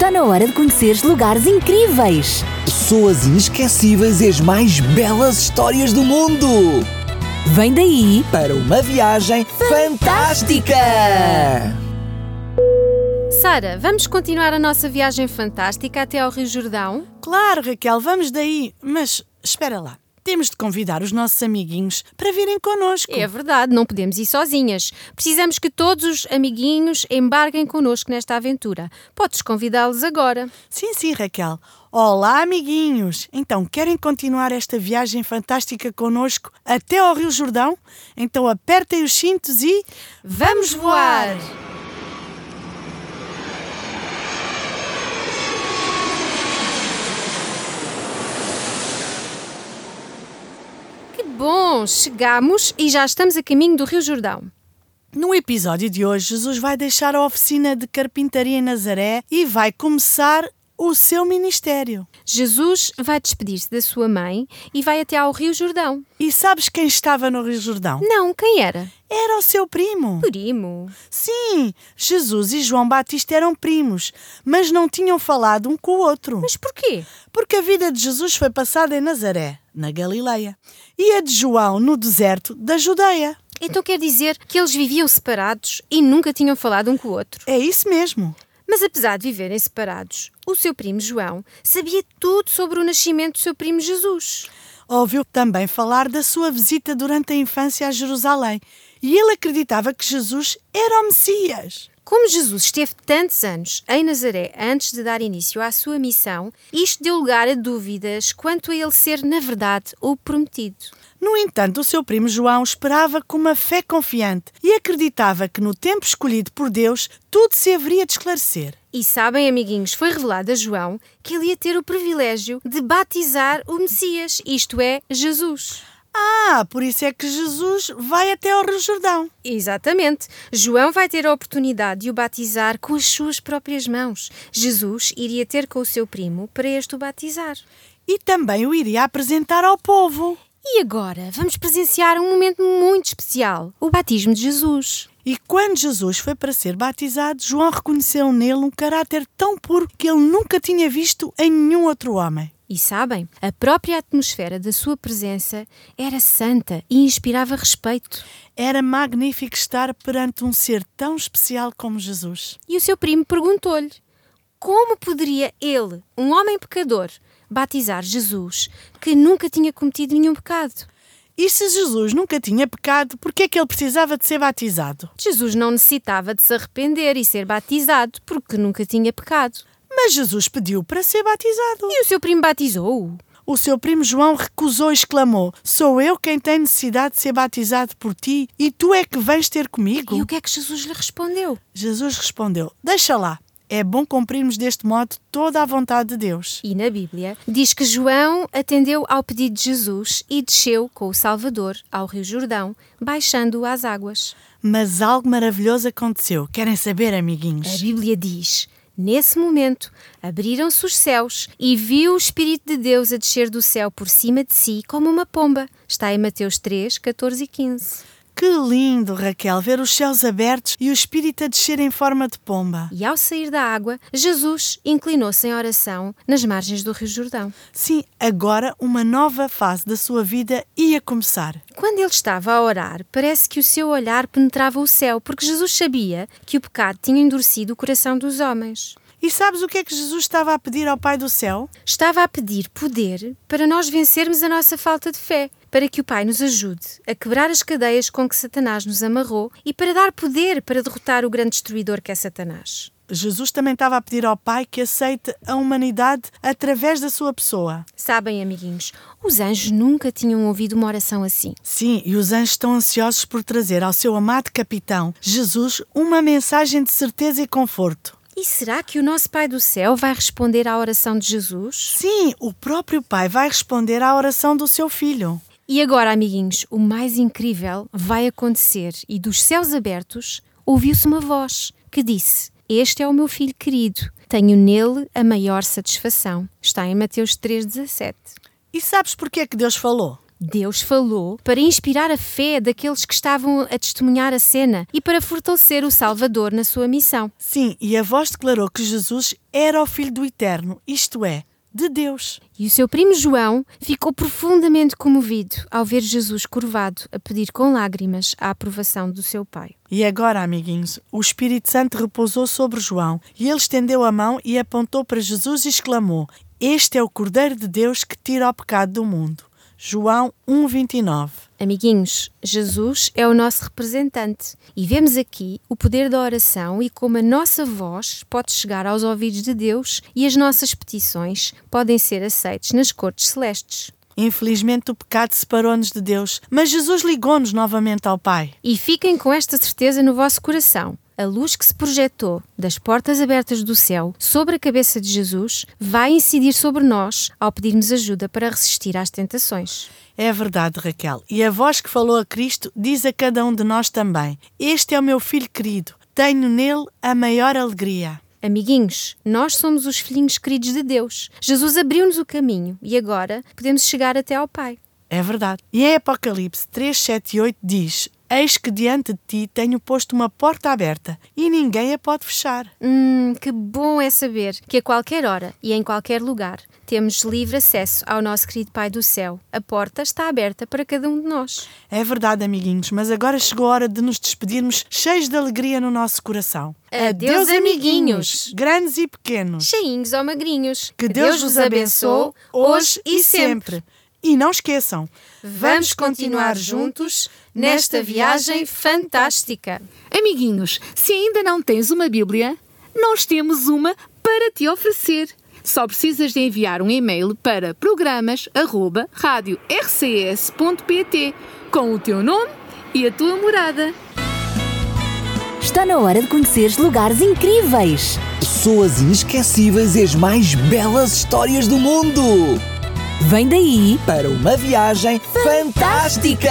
Está na hora de conheceres lugares incríveis. Pessoas inesquecíveis e as mais belas histórias do mundo. Vem daí Para uma viagem fantástica! Sara, vamos continuar a nossa viagem fantástica até ao Rio Jordão? Claro, Raquel, vamos daí. Mas espera lá. Temos de convidar os nossos amiguinhos para virem connosco. É verdade, não podemos ir sozinhas. Precisamos que todos os amiguinhos embarquem connosco nesta aventura. Podes convidá-los agora. Sim, sim, Raquel. Olá, amiguinhos. Então, querem continuar esta viagem fantástica connosco até ao Rio Jordão? Então apertem os cintos e. Vamos voar! Bom! Chegamos e já estamos a caminho do Rio Jordão. No episódio de hoje, Jesus vai deixar a oficina de carpintaria em Nazaré e vai começar o seu ministério. Jesus vai despedir-se da sua mãe e vai até ao Rio Jordão. E sabes quem estava no Rio Jordão? Não, quem era? Era o seu primo. Primo. Sim, Jesus e João Batista eram primos, mas não tinham falado um com o outro. Mas porquê? Porque a vida de Jesus foi passada em Nazaré, na Galileia, e a de João no deserto da Judeia. Então quer dizer que eles viviam separados e nunca tinham falado um com o outro. É isso mesmo. Mas apesar de viverem separados, o seu primo João sabia tudo sobre o nascimento do seu primo Jesus. Ouviu também falar da sua visita durante a infância a Jerusalém e ele acreditava que Jesus era o Messias. Como Jesus esteve tantos anos em Nazaré antes de dar início à sua missão, isto deu lugar a dúvidas quanto a ele ser, na verdade, o prometido. No entanto, o seu primo João esperava com uma fé confiante e acreditava que no tempo escolhido por Deus tudo se haveria de esclarecer. E sabem, amiguinhos, foi revelado a João que ele ia ter o privilégio de batizar o Messias, isto é, Jesus. Ah, por isso é que Jesus vai até ao Rio Jordão. Exatamente. João vai ter a oportunidade de o batizar com as suas próprias mãos. Jesus iria ter com o seu primo para este o batizar. E também o iria apresentar ao povo. E agora vamos presenciar um momento muito especial: o batismo de Jesus. E quando Jesus foi para ser batizado, João reconheceu nele um caráter tão puro que ele nunca tinha visto em nenhum outro homem. E sabem, a própria atmosfera da sua presença era santa e inspirava respeito. Era magnífico estar perante um ser tão especial como Jesus. E o seu primo perguntou-lhe: como poderia ele, um homem pecador, batizar Jesus, que nunca tinha cometido nenhum pecado? E se Jesus nunca tinha pecado, por que é que ele precisava de ser batizado? Jesus não necessitava de se arrepender e ser batizado, porque nunca tinha pecado. Mas Jesus pediu para ser batizado. E o seu primo batizou-o. O seu primo João recusou e exclamou: Sou eu quem tem necessidade de ser batizado por ti e tu é que vens ter comigo? E o que é que Jesus lhe respondeu? Jesus respondeu: Deixa lá. É bom cumprirmos deste modo toda a vontade de Deus. E na Bíblia diz que João atendeu ao pedido de Jesus e desceu com o Salvador ao Rio Jordão, baixando-o às águas. Mas algo maravilhoso aconteceu. Querem saber, A amiguinhos? Bíblia diz: Nesse momento abriram-se os céus e viu o Espírito de Deus a descer do céu por cima de si como uma pomba. Está em Mateus 3, 14 e 15. Que lindo, Raquel, ver os céus abertos e o Espírito a descer em forma de pomba. E ao sair da água, Jesus inclinou-se em oração nas margens do Rio Jordão. Sim, agora uma nova fase da sua vida ia começar. Quando ele estava a orar, parece que o seu olhar penetrava o céu, porque Jesus sabia que o pecado tinha endurecido o coração dos homens. E sabes o que é que Jesus estava a pedir ao Pai do céu? Estava a pedir poder para nós vencermos a nossa falta de fé, para que o Pai nos ajude a quebrar as cadeias com que Satanás nos amarrou e para dar poder para derrotar o grande destruidor que é Satanás. Jesus também estava a pedir ao Pai que aceite a humanidade através da sua pessoa. Sabem, amiguinhos, os anjos nunca tinham ouvido uma oração assim. Sim, e os anjos estão ansiosos por trazer ao seu amado capitão, Jesus, uma mensagem de certeza e conforto. E será que o nosso Pai do céu vai responder à oração de Jesus? Sim, o próprio Pai vai responder à oração do seu filho. E agora, amiguinhos, o mais incrível vai acontecer e dos céus abertos ouviu-se uma voz que disse: Este é o meu filho querido, tenho nele a maior satisfação. Está em Mateus 3,17. E sabes porquê que Deus falou? Deus falou para inspirar a fé daqueles que estavam a testemunhar a cena e para fortalecer o Salvador na sua missão. Sim, e a voz declarou que Jesus era o Filho do Eterno, isto é, de Deus. E o seu primo João ficou profundamente comovido ao ver Jesus curvado a pedir com lágrimas a aprovação do seu pai. E agora, amiguinhos, o Espírito Santo repousou sobre João e ele estendeu a mão e apontou para Jesus e exclamou: Este é o Cordeiro de Deus que tira o pecado do mundo. João 1,29 Amiguinhos, Jesus é o nosso representante e vemos aqui o poder da oração e como a nossa voz pode chegar aos ouvidos de Deus e as nossas petições podem ser aceitas nas cortes celestes. Infelizmente o pecado separou-nos de Deus, mas Jesus ligou-nos novamente ao Pai. E fiquem com esta certeza no vosso coração. A luz que se projetou das portas abertas do céu sobre a cabeça de Jesus vai incidir sobre nós ao pedirmos ajuda para resistir às tentações. É verdade, Raquel. E a voz que falou a Cristo diz a cada um de nós também: Este é o meu filho querido, tenho nele a maior alegria. Amiguinhos, nós somos os filhinhos queridos de Deus. Jesus abriu-nos o caminho e agora podemos chegar até ao Pai. É verdade. E em Apocalipse 3, 7 e 8 diz: Eis que diante de ti tenho posto uma porta aberta e ninguém a pode fechar. Hum, que bom é saber que a qualquer hora e em qualquer lugar temos livre acesso ao nosso querido Pai do céu. A porta está aberta para cada um de nós. É verdade, amiguinhos, mas agora chegou a hora de nos despedirmos cheios de alegria no nosso coração. Adeus, amiguinhos. Grandes e pequenos. Cheinhos ou magrinhos. Que Deus vos abençoe hoje e sempre. E não esqueçam, Vamos continuar juntos nesta viagem fantástica. Amiguinhos, se ainda não tens uma Bíblia, nós temos uma para te oferecer. Só precisas de enviar um e-mail para programas@radiorcs.pt com o teu nome e a tua morada. Está na hora de conheceres lugares incríveis. Pessoas inesquecíveis e as mais belas histórias do mundo. Vem daí Para uma viagem fantástica.